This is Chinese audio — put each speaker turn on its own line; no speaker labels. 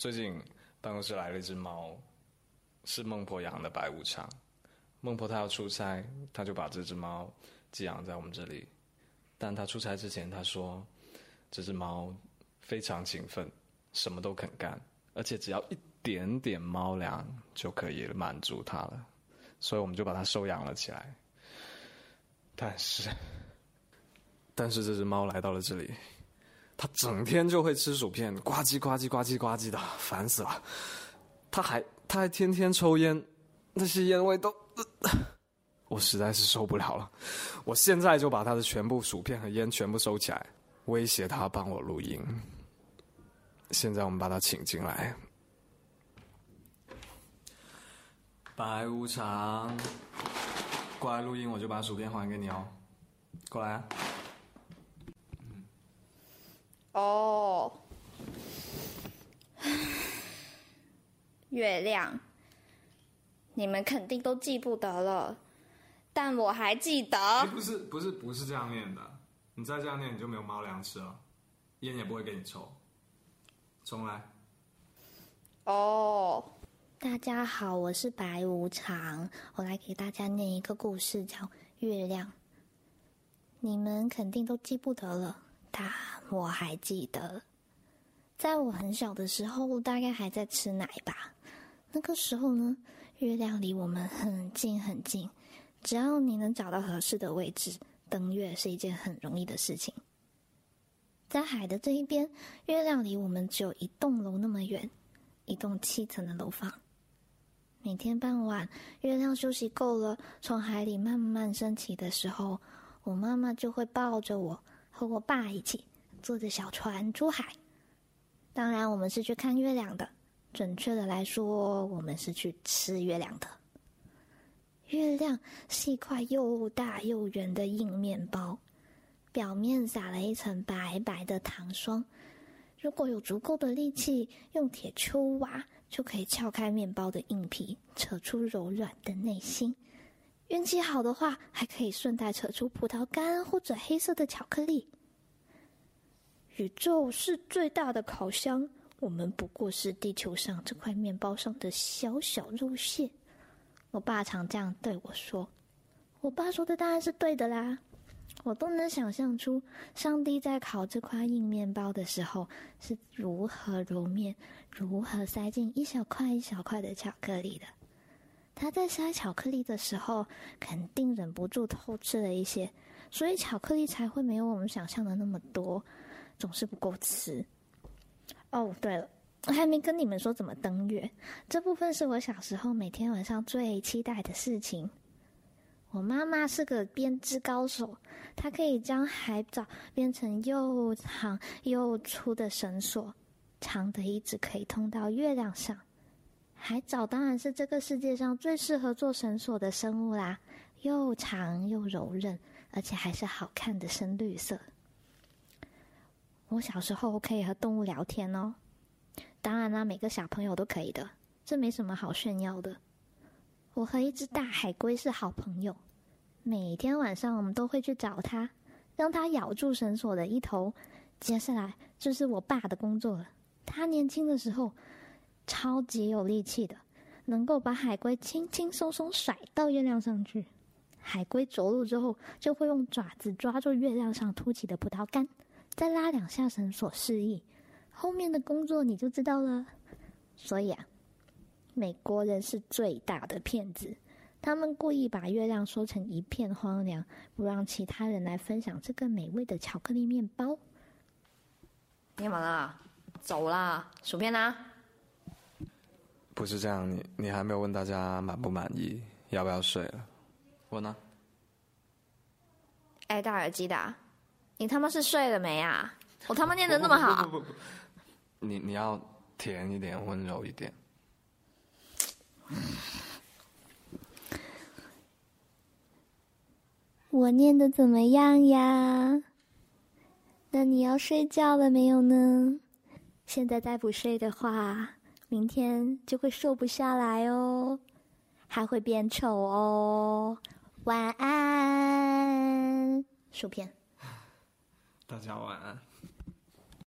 最近办公室来了一只猫，是孟婆养的白无常。孟婆她要出差，她就把这只猫寄养在我们这里。但她出差之前，她说这只猫非常勤奋，什么都肯干，而且只要一点点猫粮就可以满足它了。所以我们就把它收养了起来。但是，但是这只猫来到了这里。他整天就会吃薯片，呱唧呱唧呱唧呱唧的，烦死了。他还他还天天抽烟，那些烟味都，我实在是受不了了。我现在就把他的全部薯片和烟全部收起来，威胁他帮我录音。现在我们把他请进来。白无常，过来录音，我就把薯片还给你哦。过来啊。
哦，月亮，你们肯定都记不得了，但我还记得。
不是不是不是这样念的，你再这样念你就没有猫粮吃了，烟也不会给你抽。重来。
哦，大家好，我是白无常，我来给大家念一个故事，叫《月亮》。你们肯定都记不得了。但我还记得，在我很小的时候，大概还在吃奶吧。那个时候呢，月亮离我们很近很近，只要你能找到合适的位置，登月是一件很容易的事情。在海的这一边，月亮离我们只有一栋楼那么远，一栋七层的楼房。每天傍晚，月亮休息够了，从海里慢慢升起的时候，我妈妈就会抱着我。和我爸一起坐着小船出海，当然我们是去看月亮的。准确的来说，我们是去吃月亮的。月亮是一块又大又圆的硬面包，表面撒了一层白白的糖霜。如果有足够的力气，用铁锹挖，就可以撬开面包的硬皮，扯出柔软的内心。运气好的话，还可以顺带扯出葡萄干或者黑色的巧克力。宇宙是最大的烤箱，我们不过是地球上这块面包上的小小肉馅。我爸常这样对我说。我爸说的当然是对的啦。我都能想象出上帝在烤这块硬面包的时候是如何揉面，如何塞进一小块一小块的巧克力的。他在塞巧克力的时候，肯定忍不住偷吃了一些，所以巧克力才会没有我们想象的那么多，总是不够吃。哦，对了，我还没跟你们说怎么登月，这部分是我小时候每天晚上最期待的事情。我妈妈是个编织高手，她可以将海藻编成又长又粗的绳索，长的一直可以通到月亮上。海藻当然是这个世界上最适合做绳索的生物啦，又长又柔韧，而且还是好看的深绿色。我小时候可以和动物聊天哦，当然啦，每个小朋友都可以的，这没什么好炫耀的。我和一只大海龟是好朋友，每天晚上我们都会去找它，让它咬住绳索的一头。接下来就是我爸的工作了，他年轻的时候。超级有力气的，能够把海龟轻轻松松甩到月亮上去。海龟着陆之后，就会用爪子抓住月亮上凸起的葡萄干，再拉两下绳索示意。后面的工作你就知道了。所以啊，美国人是最大的骗子，他们故意把月亮说成一片荒凉，不让其他人来分享这个美味的巧克力面包。
干嘛啦？走啦！薯片呢？
不是这样，你你还没有问大家满不满意，要不要睡了？我呢？
哎，戴耳机的，你他妈是睡了没啊？我他妈念的那么好。
不不不，你你要甜一点，温柔一点。
我念的怎么样呀？那你要睡觉了没有呢？现在再不睡的话。明天就会瘦不下来哦，还会变丑哦。晚安，薯片。
大家晚安。